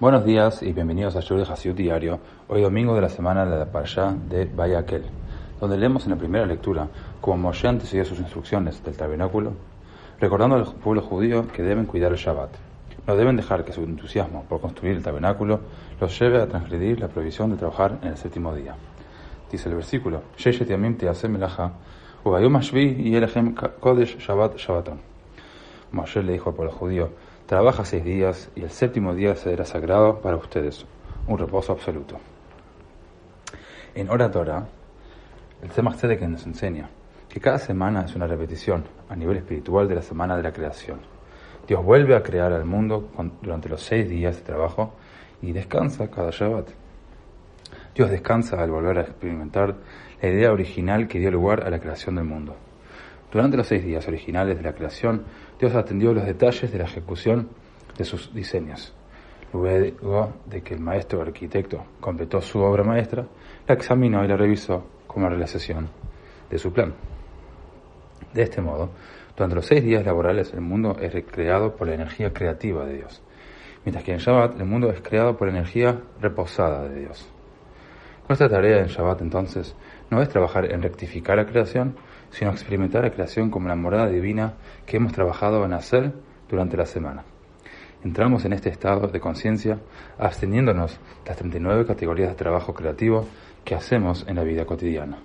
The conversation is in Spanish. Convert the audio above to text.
Buenos días y bienvenidos a Shur de Diario, hoy domingo de la semana de la Parashá de Bayakel, donde leemos en la primera lectura cómo Moshe antecedió sus instrucciones del tabernáculo, recordando al pueblo judío que deben cuidar el Shabbat. No deben dejar que su entusiasmo por construir el tabernáculo los lleve a transgredir la prohibición de trabajar en el séptimo día. Dice el versículo, Moshe le dijo al pueblo judío, Trabaja seis días y el séptimo día será sagrado para ustedes, un reposo absoluto. En Oratora, el Tzemach que nos enseña que cada semana es una repetición a nivel espiritual de la semana de la creación. Dios vuelve a crear al mundo durante los seis días de trabajo y descansa cada Shabbat. Dios descansa al volver a experimentar la idea original que dio lugar a la creación del mundo. Durante los seis días originales de la creación, Dios atendió los detalles de la ejecución de sus diseños. Luego de que el maestro arquitecto completó su obra maestra, la examinó y la revisó como realización de su plan. De este modo, durante los seis días laborales el mundo es recreado por la energía creativa de Dios, mientras que en Shabbat el mundo es creado por la energía reposada de Dios. Nuestra tarea en Shabbat entonces no es trabajar en rectificar la creación, sino experimentar la creación como la morada divina que hemos trabajado en hacer durante la semana. Entramos en este estado de conciencia absteniéndonos de las 39 categorías de trabajo creativo que hacemos en la vida cotidiana.